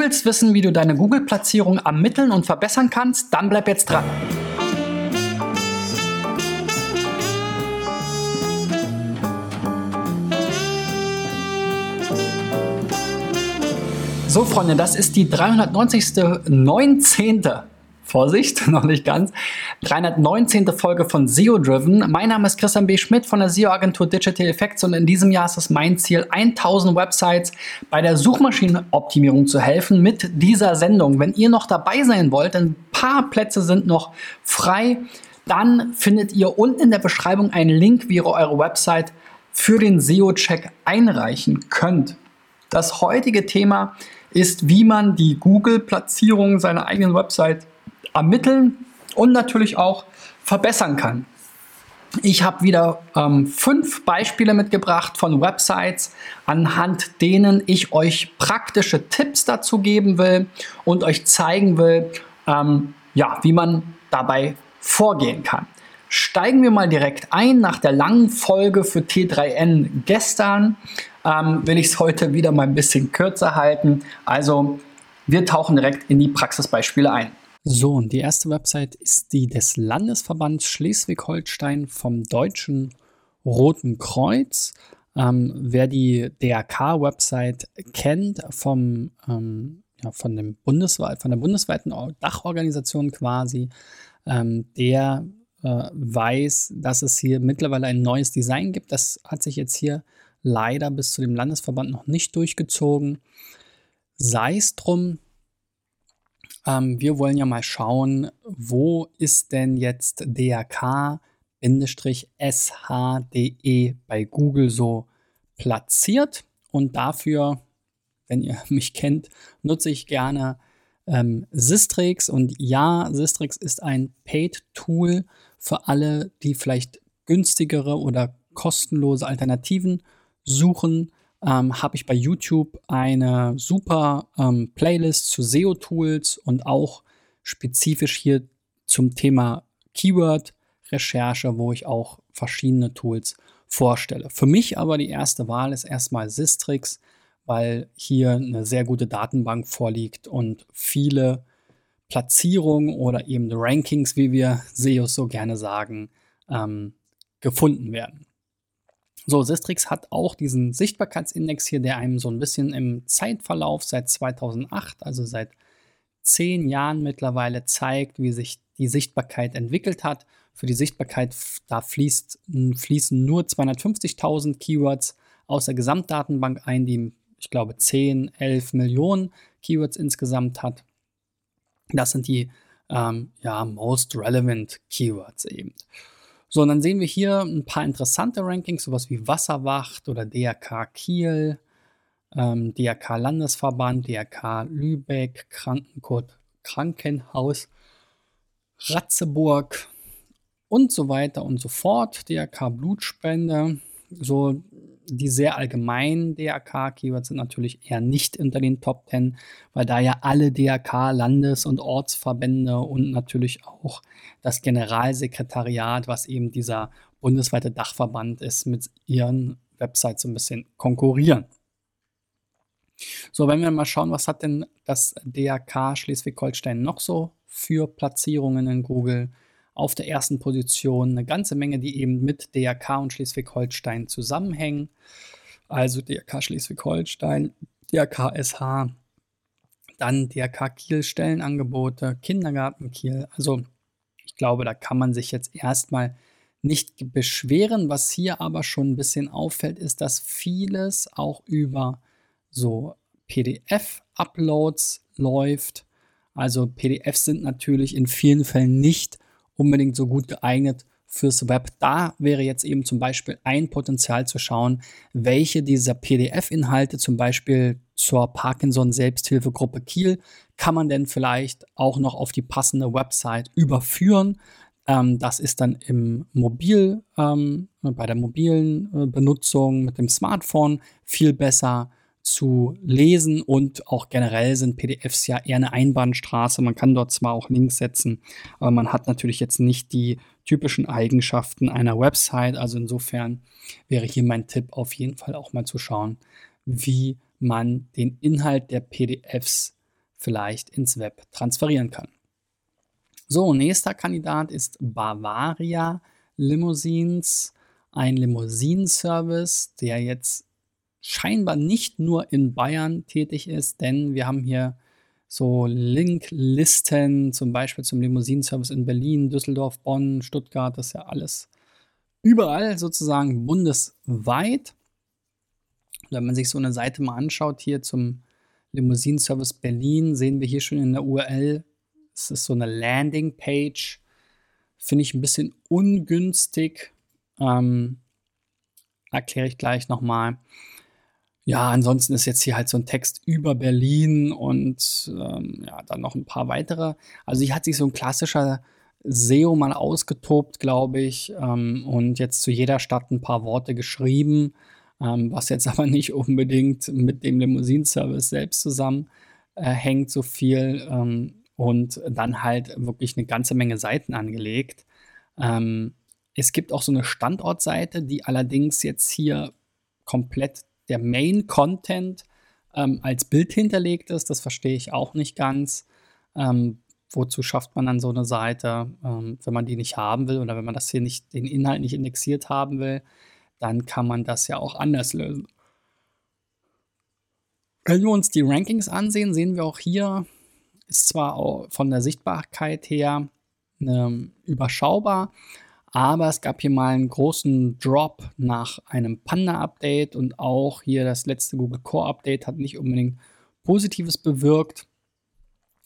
willst wissen, wie du deine Google-Platzierung ermitteln und verbessern kannst? Dann bleib jetzt dran. So, Freunde, das ist die 390. 19. Vorsicht, noch nicht ganz. 319. Folge von SEO Driven. Mein Name ist Christian B. Schmidt von der SEO-Agentur Digital Effects und in diesem Jahr ist es mein Ziel, 1000 Websites bei der Suchmaschinenoptimierung zu helfen mit dieser Sendung. Wenn ihr noch dabei sein wollt, ein paar Plätze sind noch frei, dann findet ihr unten in der Beschreibung einen Link, wie ihr eure Website für den SEO-Check einreichen könnt. Das heutige Thema ist, wie man die Google-Platzierung seiner eigenen Website ermitteln und natürlich auch verbessern kann. Ich habe wieder ähm, fünf Beispiele mitgebracht von Websites, anhand denen ich euch praktische Tipps dazu geben will und euch zeigen will, ähm, ja, wie man dabei vorgehen kann. Steigen wir mal direkt ein. Nach der langen Folge für T3N gestern ähm, will ich es heute wieder mal ein bisschen kürzer halten. Also wir tauchen direkt in die Praxisbeispiele ein. So, und die erste Website ist die des Landesverbands Schleswig-Holstein vom Deutschen Roten Kreuz. Ähm, wer die DRK-Website kennt vom, ähm, ja, von, dem Bundesweit, von der bundesweiten Dachorganisation quasi, ähm, der äh, weiß, dass es hier mittlerweile ein neues Design gibt. Das hat sich jetzt hier leider bis zu dem Landesverband noch nicht durchgezogen. Sei es drum, ähm, wir wollen ja mal schauen, wo ist denn jetzt DRK-SHDE bei Google so platziert. Und dafür, wenn ihr mich kennt, nutze ich gerne ähm, Sistrix. Und ja, Sistrix ist ein Paid-Tool für alle, die vielleicht günstigere oder kostenlose Alternativen suchen. Ähm, habe ich bei YouTube eine super ähm, Playlist zu SEO-Tools und auch spezifisch hier zum Thema Keyword-Recherche, wo ich auch verschiedene Tools vorstelle. Für mich aber die erste Wahl ist erstmal Sistrix, weil hier eine sehr gute Datenbank vorliegt und viele Platzierungen oder eben Rankings, wie wir SEOs so gerne sagen, ähm, gefunden werden. So, Sistrix hat auch diesen Sichtbarkeitsindex hier, der einem so ein bisschen im Zeitverlauf seit 2008, also seit zehn Jahren mittlerweile zeigt, wie sich die Sichtbarkeit entwickelt hat. Für die Sichtbarkeit, da fließt, fließen nur 250.000 Keywords aus der Gesamtdatenbank ein, die, ich glaube, 10, 11 Millionen Keywords insgesamt hat. Das sind die ähm, ja, most relevant Keywords eben. So, und dann sehen wir hier ein paar interessante Rankings, sowas wie Wasserwacht oder DRK Kiel, ähm, DRK Landesverband, DRK Lübeck, Krankenkot, Krankenhaus, Ratzeburg und so weiter und so fort. DRK Blutspende. So die sehr allgemeinen DRK-Keywords sind natürlich eher nicht unter den Top 10, weil da ja alle DRK-Landes- und Ortsverbände und natürlich auch das Generalsekretariat, was eben dieser bundesweite Dachverband ist, mit ihren Websites so ein bisschen konkurrieren. So, wenn wir mal schauen, was hat denn das DRK Schleswig-Holstein noch so für Platzierungen in Google? Auf der ersten Position eine ganze Menge, die eben mit DRK und Schleswig-Holstein zusammenhängen. Also DRK Schleswig-Holstein, DRK SH, dann DRK Kiel Stellenangebote, Kindergarten Kiel. Also ich glaube, da kann man sich jetzt erstmal nicht beschweren. Was hier aber schon ein bisschen auffällt, ist, dass vieles auch über so PDF-Uploads läuft. Also PDFs sind natürlich in vielen Fällen nicht unbedingt so gut geeignet fürs Web. Da wäre jetzt eben zum Beispiel ein Potenzial zu schauen, welche dieser PDF-Inhalte zum Beispiel zur Parkinson-Selbsthilfegruppe Kiel kann man denn vielleicht auch noch auf die passende Website überführen. Ähm, das ist dann im Mobil, ähm, bei der mobilen äh, Benutzung mit dem Smartphone viel besser zu lesen und auch generell sind PDFs ja eher eine Einbahnstraße. Man kann dort zwar auch Links setzen, aber man hat natürlich jetzt nicht die typischen Eigenschaften einer Website. Also insofern wäre hier mein Tipp auf jeden Fall auch mal zu schauen, wie man den Inhalt der PDFs vielleicht ins Web transferieren kann. So, nächster Kandidat ist Bavaria Limousines, ein Limousinenservice, der jetzt scheinbar nicht nur in Bayern tätig ist, denn wir haben hier so Linklisten, zum Beispiel zum Limousinenservice in Berlin, Düsseldorf, Bonn, Stuttgart, das ist ja alles überall sozusagen bundesweit. Wenn man sich so eine Seite mal anschaut, hier zum Limousinenservice Berlin, sehen wir hier schon in der URL, es ist so eine Landingpage. Finde ich ein bisschen ungünstig. Ähm, Erkläre ich gleich nochmal. Ja, ansonsten ist jetzt hier halt so ein Text über Berlin und ähm, ja, dann noch ein paar weitere. Also hier hat sich so ein klassischer SEO mal ausgetobt, glaube ich, ähm, und jetzt zu jeder Stadt ein paar Worte geschrieben, ähm, was jetzt aber nicht unbedingt mit dem Limousinenservice selbst zusammenhängt, äh, so viel. Ähm, und dann halt wirklich eine ganze Menge Seiten angelegt. Ähm, es gibt auch so eine Standortseite, die allerdings jetzt hier komplett der Main-Content ähm, als Bild hinterlegt ist. Das verstehe ich auch nicht ganz. Ähm, wozu schafft man dann so eine Seite, ähm, wenn man die nicht haben will oder wenn man das hier nicht, den Inhalt nicht indexiert haben will, dann kann man das ja auch anders lösen. Wenn wir uns die Rankings ansehen, sehen wir auch hier, ist zwar auch von der Sichtbarkeit her ähm, überschaubar, aber es gab hier mal einen großen Drop nach einem Panda-Update und auch hier das letzte Google Core-Update hat nicht unbedingt Positives bewirkt.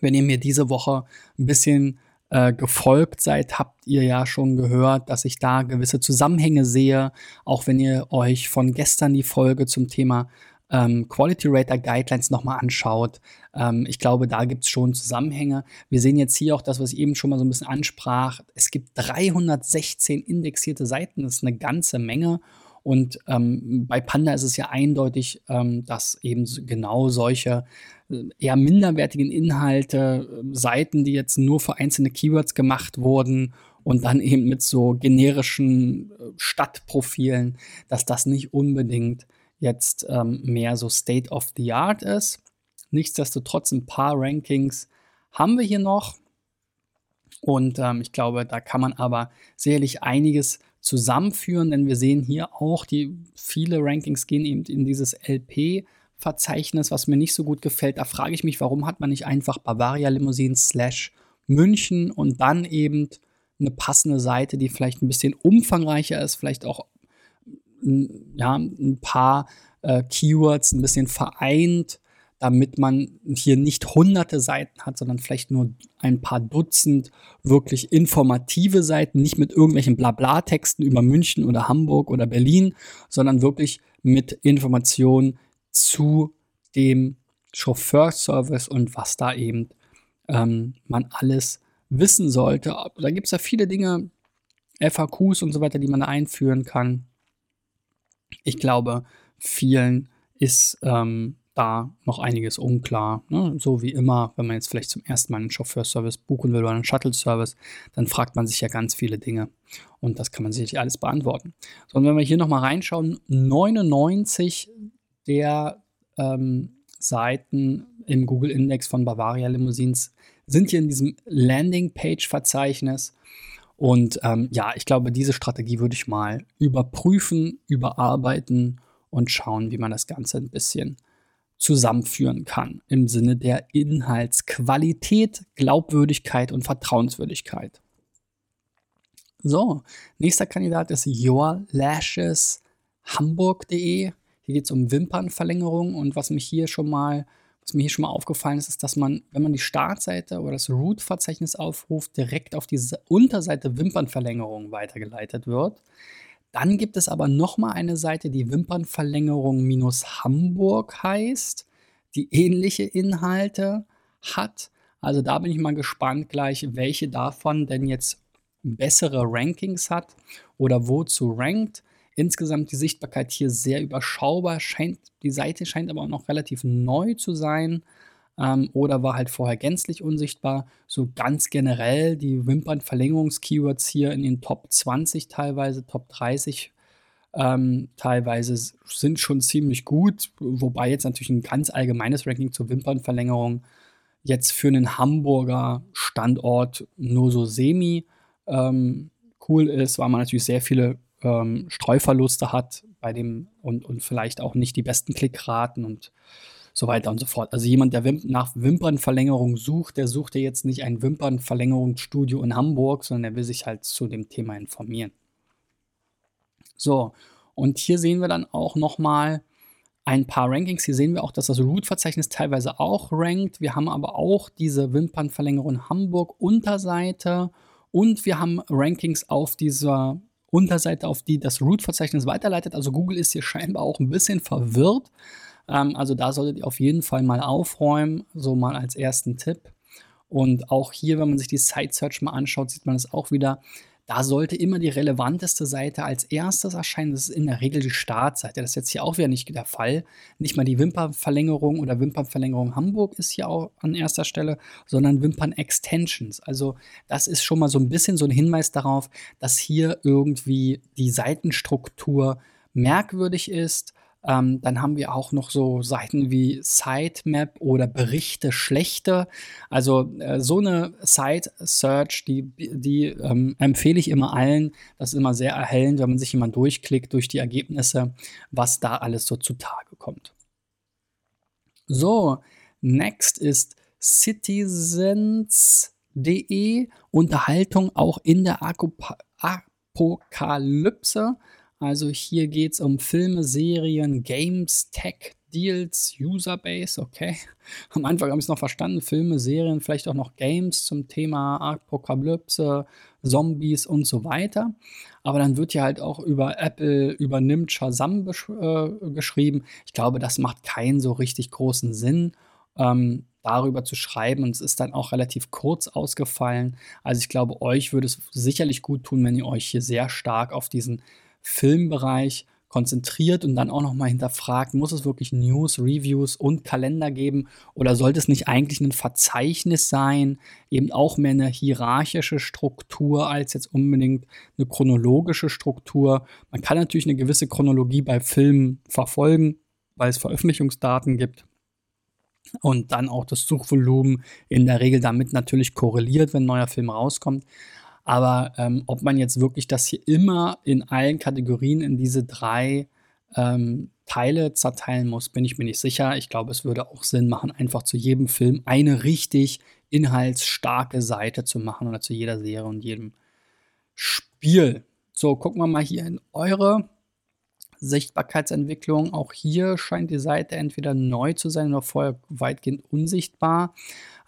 Wenn ihr mir diese Woche ein bisschen äh, gefolgt seid, habt ihr ja schon gehört, dass ich da gewisse Zusammenhänge sehe. Auch wenn ihr euch von gestern die Folge zum Thema ähm, Quality Rater Guidelines nochmal anschaut. Ähm, ich glaube, da gibt es schon Zusammenhänge. Wir sehen jetzt hier auch das, was ich eben schon mal so ein bisschen ansprach. Es gibt 316 indexierte Seiten, das ist eine ganze Menge. Und ähm, bei Panda ist es ja eindeutig, ähm, dass eben genau solche äh, eher minderwertigen Inhalte, äh, Seiten, die jetzt nur für einzelne Keywords gemacht wurden und dann eben mit so generischen äh, Stadtprofilen, dass das nicht unbedingt jetzt ähm, mehr so State of the Art ist. Nichtsdestotrotz ein paar Rankings haben wir hier noch. Und ähm, ich glaube, da kann man aber sicherlich einiges zusammenführen, denn wir sehen hier auch, die viele Rankings gehen eben in dieses LP-Verzeichnis, was mir nicht so gut gefällt. Da frage ich mich, warum hat man nicht einfach Bavaria Limousine slash München und dann eben eine passende Seite, die vielleicht ein bisschen umfangreicher ist, vielleicht auch ja, ein paar äh, Keywords ein bisschen vereint, damit man hier nicht hunderte Seiten hat, sondern vielleicht nur ein paar Dutzend wirklich informative Seiten, nicht mit irgendwelchen Blabla-Texten über München oder Hamburg oder Berlin, sondern wirklich mit Informationen zu dem Chauffeurservice und was da eben ähm, man alles wissen sollte. Da gibt es ja viele Dinge, FAQs und so weiter, die man einführen kann ich glaube, vielen ist ähm, da noch einiges unklar. Ne? So wie immer, wenn man jetzt vielleicht zum ersten Mal einen Chauffeurservice buchen will oder einen Shuttle-Service, dann fragt man sich ja ganz viele Dinge. Und das kann man sicherlich alles beantworten. So, und wenn wir hier nochmal reinschauen, 99 der ähm, Seiten im Google Index von Bavaria Limousines sind hier in diesem Landing-Page-Verzeichnis. Und ähm, ja, ich glaube, diese Strategie würde ich mal überprüfen, überarbeiten und schauen, wie man das Ganze ein bisschen zusammenführen kann im Sinne der Inhaltsqualität, Glaubwürdigkeit und Vertrauenswürdigkeit. So, nächster Kandidat ist yourlasheshamburg.de. Hier geht es um Wimpernverlängerung und was mich hier schon mal was mir hier schon mal aufgefallen ist, ist, dass man, wenn man die Startseite oder das Root-Verzeichnis aufruft, direkt auf diese Unterseite Wimpernverlängerung weitergeleitet wird. Dann gibt es aber noch mal eine Seite, die Wimpernverlängerung-Hamburg heißt, die ähnliche Inhalte hat. Also da bin ich mal gespannt gleich, welche davon denn jetzt bessere Rankings hat oder wozu rankt. Insgesamt die Sichtbarkeit hier sehr überschaubar. Scheint, die Seite scheint aber auch noch relativ neu zu sein ähm, oder war halt vorher gänzlich unsichtbar. So ganz generell die Wimpernverlängerungs-Keywords hier in den Top 20 teilweise, Top 30 ähm, teilweise sind schon ziemlich gut, wobei jetzt natürlich ein ganz allgemeines Ranking zur Wimpernverlängerung jetzt für einen Hamburger Standort nur so semi ähm, cool ist, weil man natürlich sehr viele ähm, Streuverluste hat bei dem und, und vielleicht auch nicht die besten Klickraten und so weiter und so fort. Also jemand, der Wim nach Wimpernverlängerung sucht, der sucht ja jetzt nicht ein Wimpernverlängerungsstudio in Hamburg, sondern der will sich halt zu dem Thema informieren. So, und hier sehen wir dann auch nochmal ein paar Rankings. Hier sehen wir auch, dass das Root-Verzeichnis teilweise auch rankt. Wir haben aber auch diese Wimpernverlängerung Hamburg Unterseite und wir haben Rankings auf dieser Unterseite, auf die das Root-Verzeichnis weiterleitet. Also Google ist hier scheinbar auch ein bisschen verwirrt. Ähm, also da solltet ihr auf jeden Fall mal aufräumen, so mal als ersten Tipp. Und auch hier, wenn man sich die Site Search mal anschaut, sieht man es auch wieder. Da sollte immer die relevanteste Seite als erstes erscheinen. Das ist in der Regel die Startseite. Das ist jetzt hier auch wieder nicht der Fall. Nicht mal die Wimpernverlängerung oder Wimpernverlängerung Hamburg ist hier auch an erster Stelle, sondern Wimpern-Extensions. Also das ist schon mal so ein bisschen so ein Hinweis darauf, dass hier irgendwie die Seitenstruktur merkwürdig ist ähm, dann haben wir auch noch so Seiten wie Sitemap oder Berichte schlechte. Also äh, so eine Site-Search, die, die ähm, empfehle ich immer allen. Das ist immer sehr erhellend, wenn man sich immer durchklickt durch die Ergebnisse, was da alles so zutage kommt. So, next ist citizens.de Unterhaltung auch in der Apokalypse. Also hier geht es um Filme, Serien, Games, Tech, Deals, Userbase, okay. Am Anfang habe ich es noch verstanden, Filme, Serien, vielleicht auch noch Games zum Thema Apokalypse, Zombies und so weiter. Aber dann wird ja halt auch über Apple übernimmt Shazam äh, geschrieben. Ich glaube, das macht keinen so richtig großen Sinn. Ähm, darüber zu schreiben und es ist dann auch relativ kurz ausgefallen. Also ich glaube, euch würde es sicherlich gut tun, wenn ihr euch hier sehr stark auf diesen Filmbereich konzentriert und dann auch nochmal hinterfragt, muss es wirklich News, Reviews und Kalender geben oder sollte es nicht eigentlich ein Verzeichnis sein, eben auch mehr eine hierarchische Struktur als jetzt unbedingt eine chronologische Struktur. Man kann natürlich eine gewisse Chronologie bei Filmen verfolgen, weil es Veröffentlichungsdaten gibt und dann auch das Suchvolumen in der Regel damit natürlich korreliert, wenn ein neuer Film rauskommt. Aber ähm, ob man jetzt wirklich das hier immer in allen Kategorien in diese drei ähm, Teile zerteilen muss, bin ich mir nicht sicher. Ich glaube, es würde auch Sinn machen, einfach zu jedem Film eine richtig inhaltsstarke Seite zu machen oder zu jeder Serie und jedem Spiel. So, gucken wir mal hier in eure Sichtbarkeitsentwicklung. Auch hier scheint die Seite entweder neu zu sein oder vorher weitgehend unsichtbar.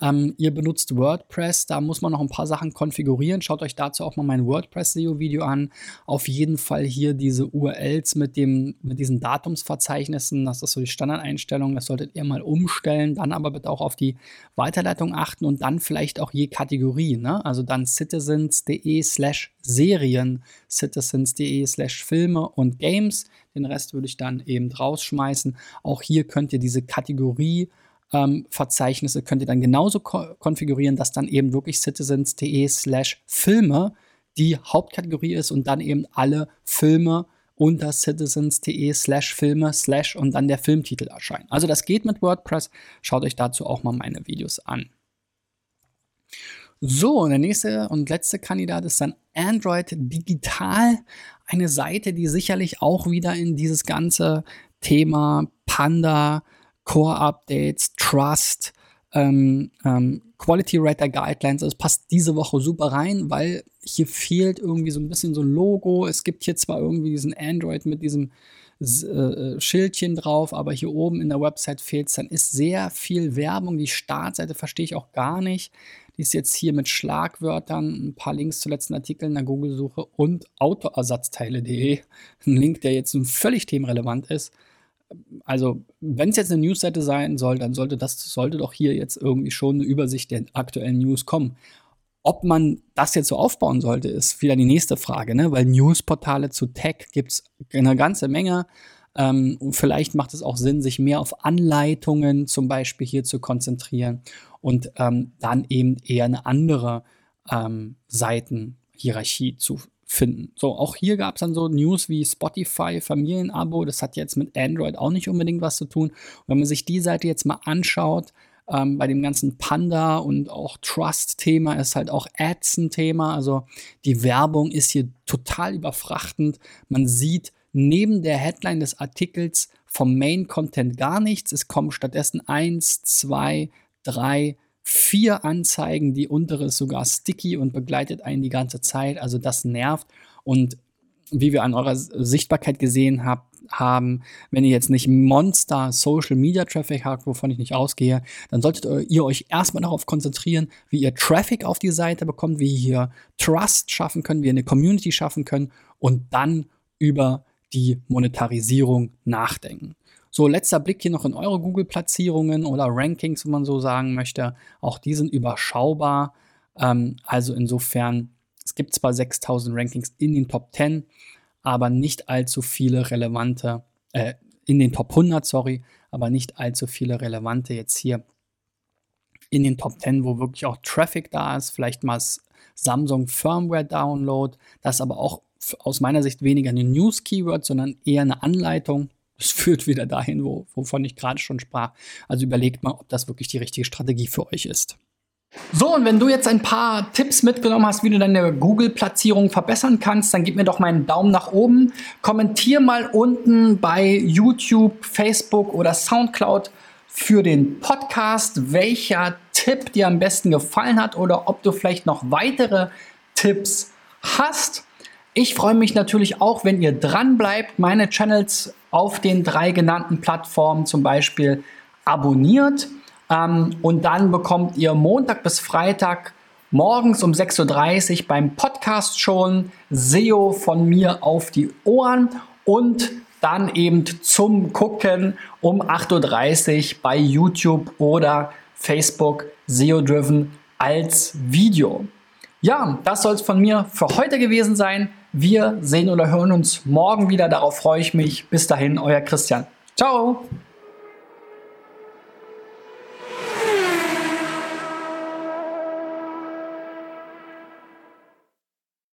Ähm, ihr benutzt WordPress, da muss man noch ein paar Sachen konfigurieren. Schaut euch dazu auch mal mein WordPress-SEO-Video an. Auf jeden Fall hier diese URLs mit, dem, mit diesen Datumsverzeichnissen, das ist so die Standardeinstellung, das solltet ihr mal umstellen. Dann aber bitte auch auf die Weiterleitung achten und dann vielleicht auch je Kategorie. Ne? Also dann citizens.de slash Serien, citizens.de slash Filme und Games. Den Rest würde ich dann eben rausschmeißen. Auch hier könnt ihr diese Kategorie ähm, Verzeichnisse könnt ihr dann genauso ko konfigurieren, dass dann eben wirklich citizens.de slash Filme die Hauptkategorie ist und dann eben alle Filme unter citizens.de slash Filme slash und dann der Filmtitel erscheinen. Also das geht mit WordPress. Schaut euch dazu auch mal meine Videos an. So, und der nächste und letzte Kandidat ist dann Android Digital. Eine Seite, die sicherlich auch wieder in dieses ganze Thema Panda, Core-Updates, Trust, ähm, ähm, Quality Writer Guidelines. Es passt diese Woche super rein, weil hier fehlt irgendwie so ein bisschen so ein Logo. Es gibt hier zwar irgendwie diesen Android mit diesem äh, Schildchen drauf, aber hier oben in der Website fehlt es. Dann ist sehr viel Werbung. Die Startseite verstehe ich auch gar nicht. Die ist jetzt hier mit Schlagwörtern, ein paar Links zu letzten Artikeln in der Google-Suche und Autoersatzteile.de. Ein Link, der jetzt völlig themenrelevant ist also wenn es jetzt eine Newsseite sein soll, dann sollte das sollte doch hier jetzt irgendwie schon eine Übersicht der aktuellen News kommen. Ob man das jetzt so aufbauen sollte, ist wieder die nächste Frage, ne? weil Newsportale zu Tech gibt es eine ganze Menge. Ähm, vielleicht macht es auch Sinn, sich mehr auf Anleitungen zum Beispiel hier zu konzentrieren und ähm, dann eben eher eine andere ähm, Seitenhierarchie zu finden. So, auch hier gab es dann so News wie Spotify, Familienabo, das hat jetzt mit Android auch nicht unbedingt was zu tun. Und wenn man sich die Seite jetzt mal anschaut, Ähm, bei dem ganzen Panda und auch Trust-Thema ist halt auch Ads ein Thema. Also die Werbung ist hier total überfrachtend. Man sieht neben der Headline des Artikels vom Main-Content gar nichts. Es kommen stattdessen eins, zwei, drei, vier Anzeigen. Die untere ist sogar sticky und begleitet einen die ganze Zeit. Also das nervt. Und wie wir an eurer Sichtbarkeit gesehen habt, haben, wenn ihr jetzt nicht Monster Social Media Traffic habt, wovon ich nicht ausgehe, dann solltet ihr euch erstmal darauf konzentrieren, wie ihr Traffic auf die Seite bekommt, wie ihr Trust schaffen könnt, wie ihr eine Community schaffen könnt und dann über die Monetarisierung nachdenken. So, letzter Blick hier noch in eure Google-Platzierungen oder Rankings, wenn man so sagen möchte. Auch die sind überschaubar. Ähm, also insofern, es gibt zwar 6000 Rankings in den Top 10, aber nicht allzu viele relevante, äh, in den Top 100, sorry, aber nicht allzu viele relevante jetzt hier in den Top 10, wo wirklich auch Traffic da ist, vielleicht mal Samsung Firmware Download, das aber auch aus meiner Sicht weniger eine News-Keyword, sondern eher eine Anleitung. Das führt wieder dahin, wo, wovon ich gerade schon sprach. Also überlegt mal, ob das wirklich die richtige Strategie für euch ist. So, und wenn du jetzt ein paar Tipps mitgenommen hast, wie du deine Google-Platzierung verbessern kannst, dann gib mir doch mal einen Daumen nach oben. Kommentier mal unten bei YouTube, Facebook oder Soundcloud für den Podcast, welcher Tipp dir am besten gefallen hat oder ob du vielleicht noch weitere Tipps hast. Ich freue mich natürlich auch, wenn ihr dran bleibt, meine Channels auf den drei genannten Plattformen zum Beispiel abonniert ähm, und dann bekommt ihr Montag bis Freitag morgens um 6.30 Uhr beim Podcast schon SEO von mir auf die Ohren und dann eben zum Gucken um 8.30 Uhr bei YouTube oder Facebook SEO Driven als Video. Ja, das soll es von mir für heute gewesen sein. Wir sehen oder hören uns morgen wieder. Darauf freue ich mich. Bis dahin, euer Christian. Ciao!